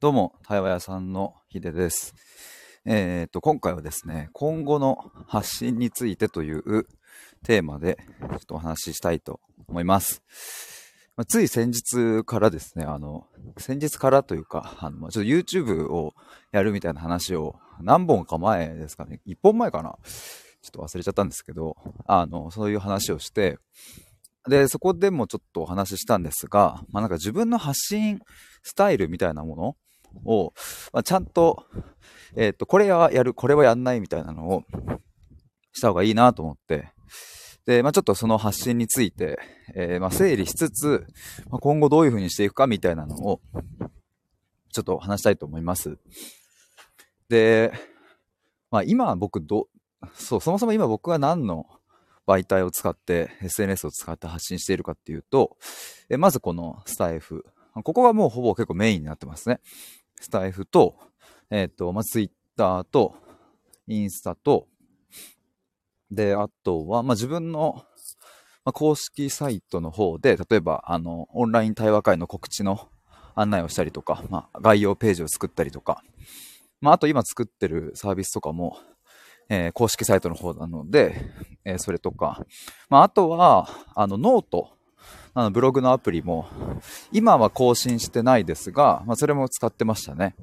どうも、対話屋さんのヒデです。えっ、と、今回はですね、今後の発信についてというテーマで、ちょっとお話ししたいと思います。まあ、つい先日からですね、あの、先日からというか、あの、ちょっと YouTube をやるみたいな話を何本か前ですかね、1本前かなちょっと忘れちゃったんですけど、あの、そういう話をして、で、そこでもちょっとお話ししたんですが、まあなんか自分の発信スタイルみたいなものを、まあ、ちゃんと、えっ、ー、と、これはやる、これはやんないみたいなのをした方がいいなと思って、で、まあ、ちょっとその発信について、えー、まあ、整理しつつ、まあ、今後どういう風にしていくかみたいなのを、ちょっと話したいと思います。で、まあ、今僕ど、そう、そもそも今僕は何の媒体を使って、SNS を使って発信しているかっていうと、えまずこのスタイフ、ここがもうほぼ結構メインになってますね。スタイフと、えっ、ー、と、まあ、ツイッターと、インスタと、で、あとは、まあ、自分の、まあ、公式サイトの方で、例えば、あの、オンライン対話会の告知の案内をしたりとか、まあ、概要ページを作ったりとか、まあ、あと今作ってるサービスとかも、えー、公式サイトの方なので、えー、それとか、まあ、あとは、あの、ノートあのブログのアプリも、今は更新してないですが、まあ、それも使ってましたね。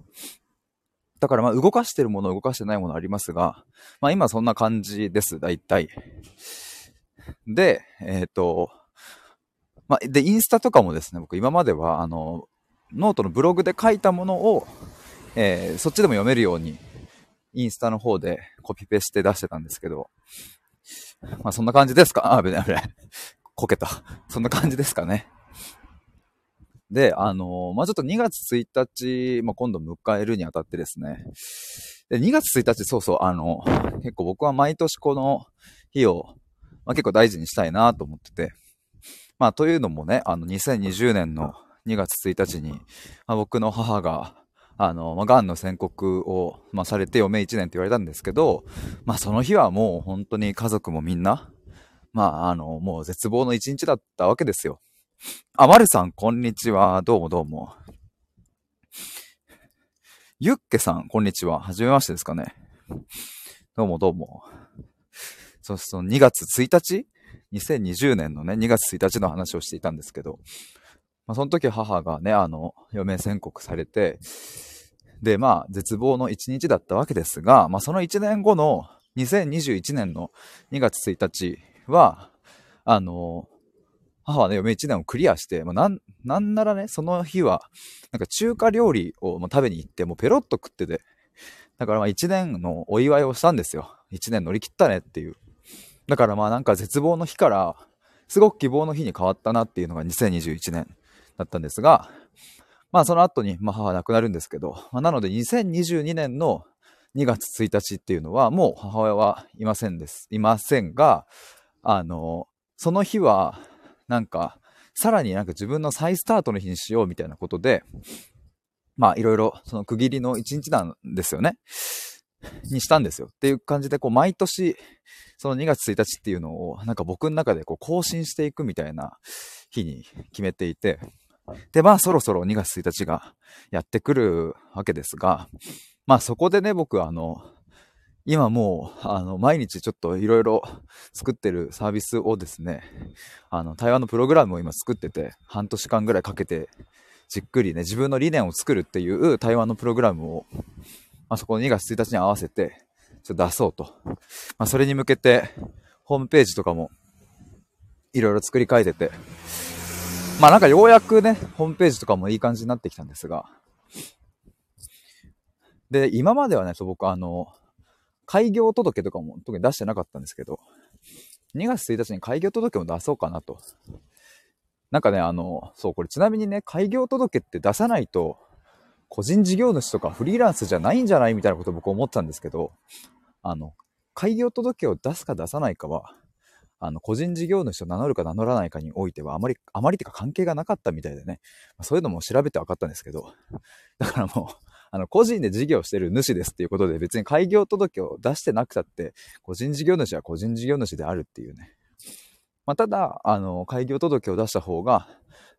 だからまあ動かしてるもの、動かしてないものありますが、まあ今そんな感じです、大体。で、えっ、ー、と、まあ、で、インスタとかもですね、僕今までは、あの、ノートのブログで書いたものを、えー、そっちでも読めるように、インスタの方でコピペして出してたんですけど、まあそんな感じですか？あ、危ない危ない。こけた。そんな感じですかね。で、あのー、まあ、ちょっと2月1日、まあ、今度迎えるにあたってですね。で、2月1日、そうそう、あの、結構僕は毎年この日を、まあ、結構大事にしたいなと思ってて。まあ、というのもね、あの、2020年の2月1日に、まあ、僕の母が、あの、まあ、癌の宣告を、まあ、されて余命1年って言われたんですけど、まあ、その日はもう本当に家族もみんな、まあ、あの、もう絶望の一日だったわけですよ。あ、まるさん、こんにちは。どうもどうも。ゆっけさん、こんにちは。はじめましてですかね。どうもどうも。そうそう、2月1日 ?2020 年のね、2月1日の話をしていたんですけど、まあ、その時母がね、あの、余命宣告されて、で、まあ、絶望の一日だったわけですが、まあ、その1年後の2021年の2月1日は、あの、母はね、嫁1年をクリアして、まあ、なん、なんならね、その日は、なんか中華料理をもう食べに行って、もうペロッと食ってて、だからまあ1年のお祝いをしたんですよ。1年乗り切ったねっていう。だからまあなんか絶望の日から、すごく希望の日に変わったなっていうのが2021年だったんですが、まあその後に、まあ母は亡くなるんですけど、まあ、なので2022年の2月1日っていうのはもう母親はいませんです。いませんが、あの、その日は、なんか、さらになんか自分の再スタートの日にしようみたいなことで、まあいろいろその区切りの一日なんですよね。にしたんですよ。っていう感じで、こう毎年、その2月1日っていうのを、なんか僕の中でこう更新していくみたいな日に決めていて、で、まあそろそろ2月1日がやってくるわけですが、まあそこでね、僕あの、今もう、あの、毎日ちょっといろいろ作ってるサービスをですね、あの、対話のプログラムを今作ってて、半年間ぐらいかけて、じっくりね、自分の理念を作るっていう対話のプログラムを、まあ、そこの2月1日に合わせて、ちょっと出そうと。まあ、それに向けて、ホームページとかも、いろいろ作り変えてて、まあなんかようやくね、ホームページとかもいい感じになってきたんですが、で、今まではね、僕あの、開業届とかも特に出してなかったんですけど、2月1日に開業届も出そうかなと。なんかね、あの、そう、これちなみにね、開業届って出さないと、個人事業主とかフリーランスじゃないんじゃないみたいなこと僕思ったんですけど、あの、開業届を出すか出さないかは、あの、個人事業主を名乗るか名乗らないかにおいては、あまり、あまりてか関係がなかったみたいでね、そういうのも調べて分かったんですけど、だからもう、あの、個人で事業してる主ですっていうことで別に開業届を出してなくたって、個人事業主は個人事業主であるっていうね。まあ、ただ、あの、開業届を出した方が、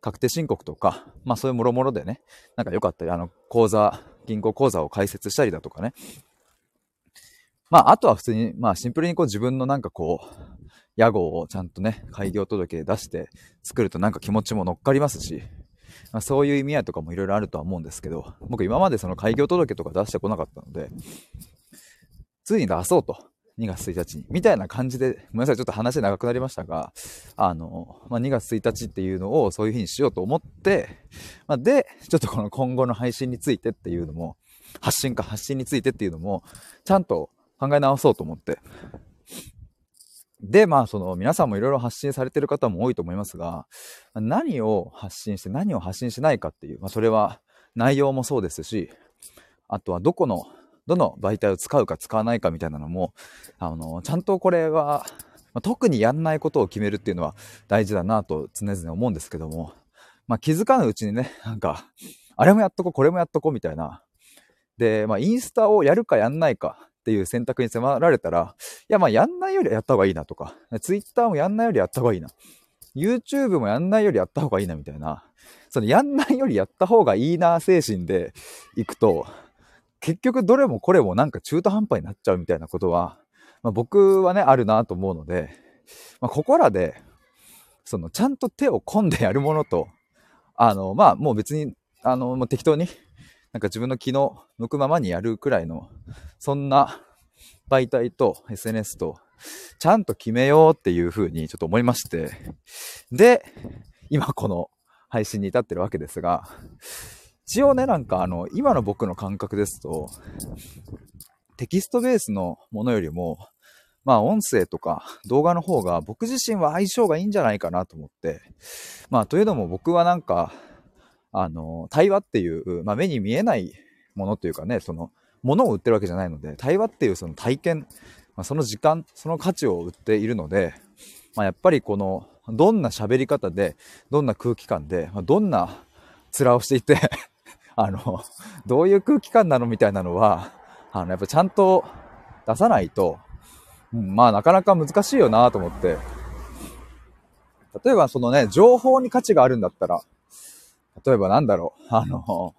確定申告とか、まあそういうもろもろでね、なんか良かったり、あの、口座、銀行口座を開設したりだとかね。まああとは普通に、まあシンプルにこう自分のなんかこう、屋号をちゃんとね、開業届出して作るとなんか気持ちも乗っかりますし、まあ、そういう意味合いとかもいろいろあるとは思うんですけど、僕今までその開業届とか出してこなかったので、ついに出そうと。2月1日に。みたいな感じで、ごめんなさい、ちょっと話長くなりましたが、あの、まあ、2月1日っていうのをそういう風にしようと思って、まあ、で、ちょっとこの今後の配信についてっていうのも、発信か発信についてっていうのも、ちゃんと考え直そうと思って。で、まあ、その、皆さんもいろいろ発信されてる方も多いと思いますが、何を発信して何を発信しないかっていう、まあ、それは内容もそうですし、あとはどこのどの媒体を使うか使わないかみたいなのも、あの、ちゃんとこれは、まあ特にやんないことを決めるっていうのは大事だなと常々思うんですけども、まあ、気づかぬうちにね、なんか、あれもやっとこう、これもやっとこうみたいな。で、まあ、インスタをやるかやんないかっていう選択に迫られたら、いや、まあ、やんないよりやった方がいいなとか、ツイッターもやんないよりやった方がいいな。YouTube もやんないよりやった方がいいなみたいな。そのやんないよりやった方がいいな精神で行くと、結局どれもこれもなんか中途半端になっちゃうみたいなことは、まあ、僕はね、あるなと思うので、まあ、ここらで、その、ちゃんと手を込んでやるものと、あの、まあ、もう別に、あの、もう適当に、なんか自分の気の向くままにやるくらいの、そんな媒体と SNS と、ちゃんと決めようっていうふうにちょっと思いまして、で、今この配信に至ってるわけですが、一応ね、なんかあの、今の僕の感覚ですと、テキストベースのものよりも、まあ音声とか動画の方が僕自身は相性がいいんじゃないかなと思って、まあというのも僕はなんか、あの、対話っていう、まあ目に見えないものというかね、その、ものを売ってるわけじゃないので、対話っていうその体験、まあ、その時間、その価値を売っているので、まあやっぱりこの、どんな喋り方で、どんな空気感で、まあ、どんな面をしていて あの、どういう空気感なのみたいなのは、あの、やっぱちゃんと出さないと、うん、まあなかなか難しいよなと思って。例えばそのね、情報に価値があるんだったら、例えばなんだろう、あの、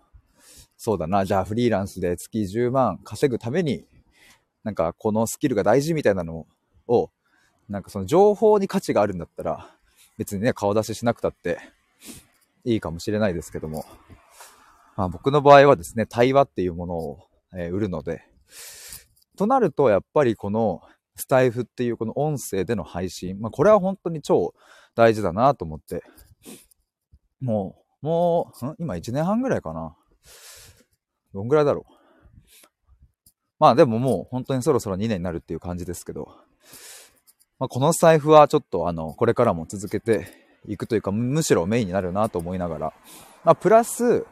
そうだな、じゃあフリーランスで月10万稼ぐために、なんかこのスキルが大事みたいなのを、なんかその情報に価値があるんだったら、別にね、顔出ししなくたっていいかもしれないですけども、まあ、僕の場合はですね、対話っていうものを、えー、売るので、となると、やっぱりこのスタイフっていうこの音声での配信、まあ、これは本当に超大事だなと思って、もう、もう、ん？今1年半ぐらいかな。どんぐらいだろう。まあでももう本当にそろそろ2年になるっていう感じですけど、まあ、この財布はちょっとあの、これからも続けていくというか、むしろメインになるなと思いながら、まあ、プラス、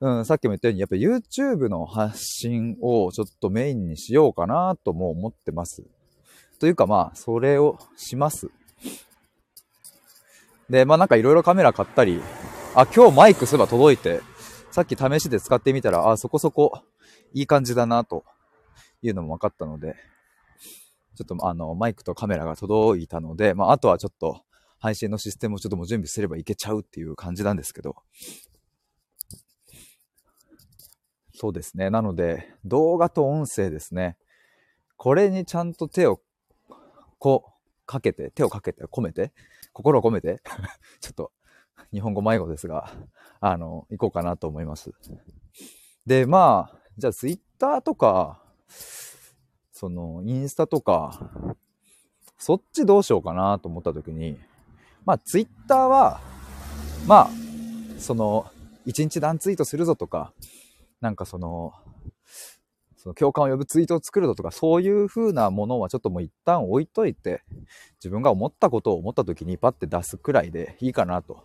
うん、さっきも言ったように、やっぱ YouTube の発信をちょっとメインにしようかなとも思ってます。というかまあ、それをします。で、まあなんかいろいろカメラ買ったり、あ、今日マイクすれば届いて、さっき試しで使ってみたら、あ、そこそこいい感じだなというのも分かったので、ちょっとあの、マイクとカメラが届いたので、まああとはちょっと配信のシステムをちょっともう準備すればいけちゃうっていう感じなんですけど、そうですね。なので、動画と音声ですね。これにちゃんと手を、こう、かけて、手をかけて、込めて、心を込めて、ちょっと、日本語迷子ですが、あの、行こうかなと思います。で、まあ、じゃあツイッターとか、その、インスタとか、そっちどうしようかなと思った時に、まあ、ツイッターは、まあ、その、一日何ツイートするぞとか、なんかその、その共感を呼ぶツイートを作るぞとか、そういう風なものはちょっともう一旦置いといて、自分が思ったことを思った時にパッて出すくらいでいいかなと。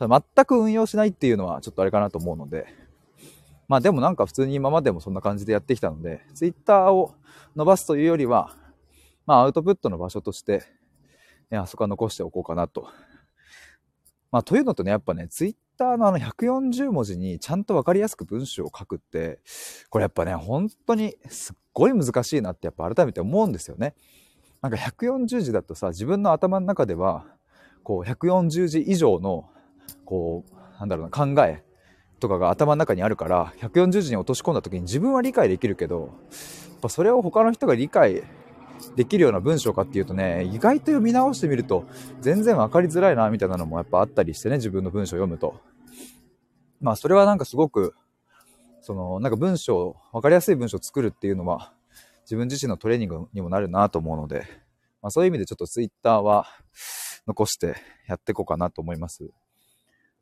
全く運用しないっていうのはちょっとあれかなと思うので、まあでもなんか普通に今までもそんな感じでやってきたので、ツイッターを伸ばすというよりは、まあアウトプットの場所として、ね、あそこは残しておこうかなと。まあというのとね、やっぱね、ツイッターのあの140文字にちゃんとわかりやすく文章を書くって、これやっぱね、本当にすっごい難しいなってやっぱ改めて思うんですよね。なんか140字だとさ、自分の頭の中では、こう140字以上の、こう、なんだろうな、考えとかが頭の中にあるから、140字に落とし込んだ時に自分は理解できるけど、やっぱそれを他の人が理解できるような文章かっていうとね、意外と読み直してみると、全然分かりづらいな、みたいなのもやっぱあったりしてね、自分の文章を読むと。まあ、それはなんかすごく、その、なんか文章、分かりやすい文章を作るっていうのは、自分自身のトレーニングにもなるなと思うので、まあ、そういう意味でちょっとツイッターは残してやっていこうかなと思います。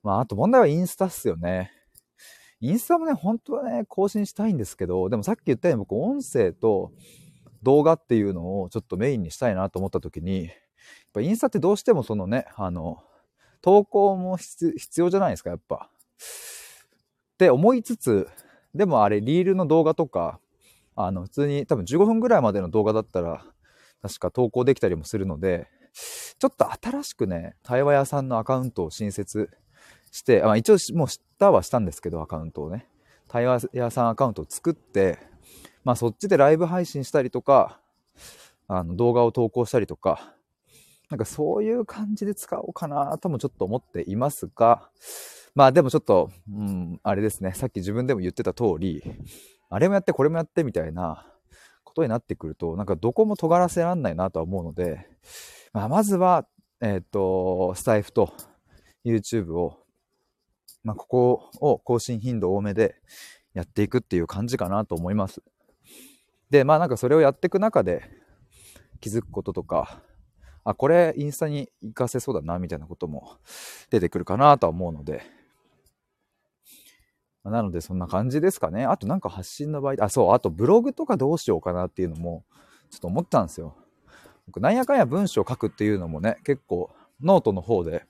まあ、あと問題はインスタっすよね。インスタもね、本当はね、更新したいんですけど、でもさっき言ったように僕、音声と動画っていうのをちょっとメインにしたいなと思った時に、やっぱインスタってどうしてもそのね、あの、投稿も必要じゃないですか、やっぱ。って思いつつ、でもあれ、リールの動画とか、あの、普通に多分15分ぐらいまでの動画だったら、確か投稿できたりもするので、ちょっと新しくね、対話屋さんのアカウントを新設して、まあ一応もう知ったはしたんですけど、アカウントをね。対話屋さんアカウントを作って、まあそっちでライブ配信したりとか、あの動画を投稿したりとか、なんかそういう感じで使おうかなともちょっと思っていますが、まあでもちょっと、うん、あれですね、さっき自分でも言ってた通り、あれもやってこれもやってみたいなことになってくると、なんかどこも尖らせらんないなとは思うので、まあ、まずは、えっ、ー、と、スタイフと YouTube を、まあ、ここを更新頻度多めでやっていくっていう感じかなと思います。で、まあなんかそれをやっていく中で気づくこととか、あ、これインスタに活かせそうだな、みたいなことも出てくるかなとは思うので、なのでそんな感じですかね。あとなんか発信の場合、あ、そう、あとブログとかどうしようかなっていうのもちょっと思ったんですよ。僕なんやかんや文章を書くっていうのもね、結構ノートの方で、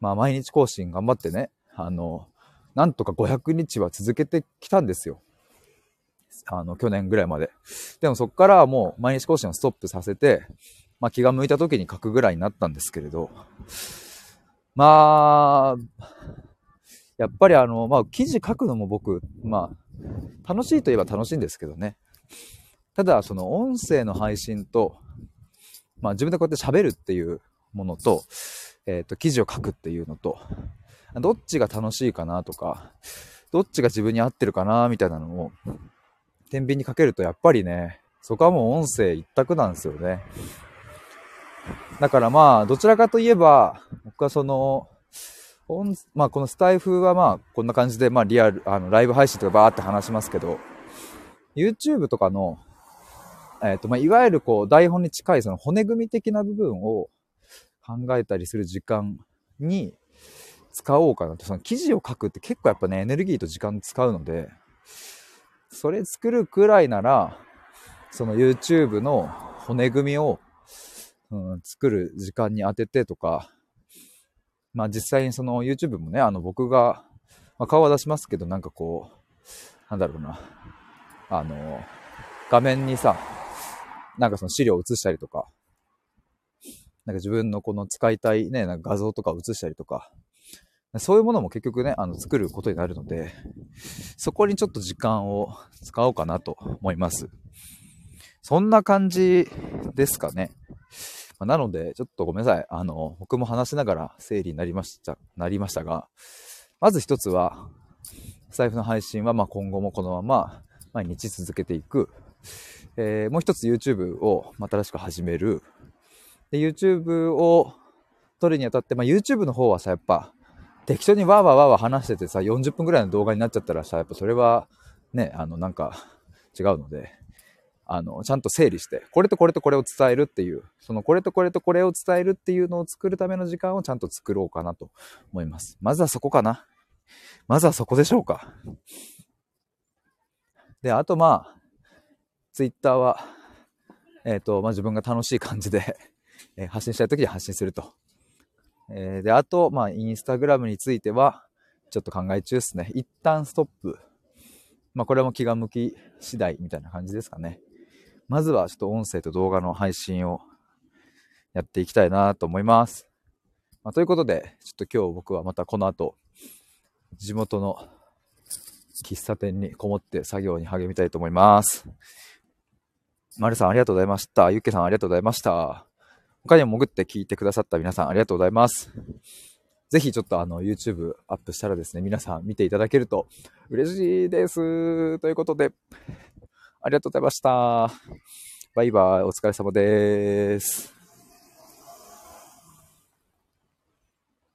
まあ毎日更新頑張ってね、あの、なんとか500日は続けてきたんですよ。あの、去年ぐらいまで。でもそっからはもう毎日更新をストップさせて、まあ気が向いた時に書くぐらいになったんですけれど、まあ、やっぱりあの、まあ記事書くのも僕、まあ、楽しいといえば楽しいんですけどね。ただ、その音声の配信と、まあ自分でこうやって喋るっていうものと、えっ、ー、と、記事を書くっていうのと、どっちが楽しいかなとか、どっちが自分に合ってるかなみたいなのを天秤にかけるとやっぱりね、そこはもう音声一択なんですよね。だからまあ、どちらかといえば、僕はその、まあこのスタイフはまあこんな感じでまあリアル、あのライブ配信とかバーって話しますけど、YouTube とかの、えっ、ー、とまあいわゆるこう台本に近いその骨組み的な部分を考えたりする時間に使おうかなと。その記事を書くって結構やっぱねエネルギーと時間使うので、それ作るくらいなら、その YouTube の骨組みを、うん、作る時間に当ててとか、まあ実際にその YouTube もね、あの僕が、まあ、顔は出しますけど、なんかこう、なんだろうな、あの、画面にさ、なんかその資料を映したりとか、なんか自分のこの使いたいね、なんか画像とかを映したりとか、そういうものも結局ね、あの、作ることになるので、そこにちょっと時間を使おうかなと思います。そんな感じですかね。まなので、ちょっとごめんなさい。あの、僕も話しながら整理になりました、なりましたが、まず一つは、財布の配信はま今後もこのまま毎日続けていく。えー、もう一つ YouTube を新しく始める。で、YouTube を撮るにあたって、まあ、YouTube の方はさ、やっぱ、適当にわーわーわーわー話しててさ、40分ぐらいの動画になっちゃったらさ、やっぱそれはね、あの、なんか違うので、あの、ちゃんと整理して、これとこれとこれを伝えるっていう、そのこれとこれとこれを伝えるっていうのを作るための時間をちゃんと作ろうかなと思います。まずはそこかな。まずはそこでしょうか。で、あとまあ、ツイッターは、えっ、ー、と、まあ自分が楽しい感じでえ発信したい時に発信すると。えー、で、あと、まあ、インスタグラムについては、ちょっと考え中ですね。一旦ストップ。まあ、これも気が向き次第みたいな感じですかね。まずは、ちょっと音声と動画の配信をやっていきたいなと思います。まあ、ということで、ちょっと今日僕はまたこの後、地元の喫茶店にこもって作業に励みたいと思います。まるさんありがとうございました。ゆっけさんありがとうございました。他にも潜って聞いてくださった皆さんありがとうございます。ぜひちょっとあの YouTube アップしたらですね、皆さん見ていただけると嬉しいです。ということで、ありがとうございました。バイバイ、お疲れ様です。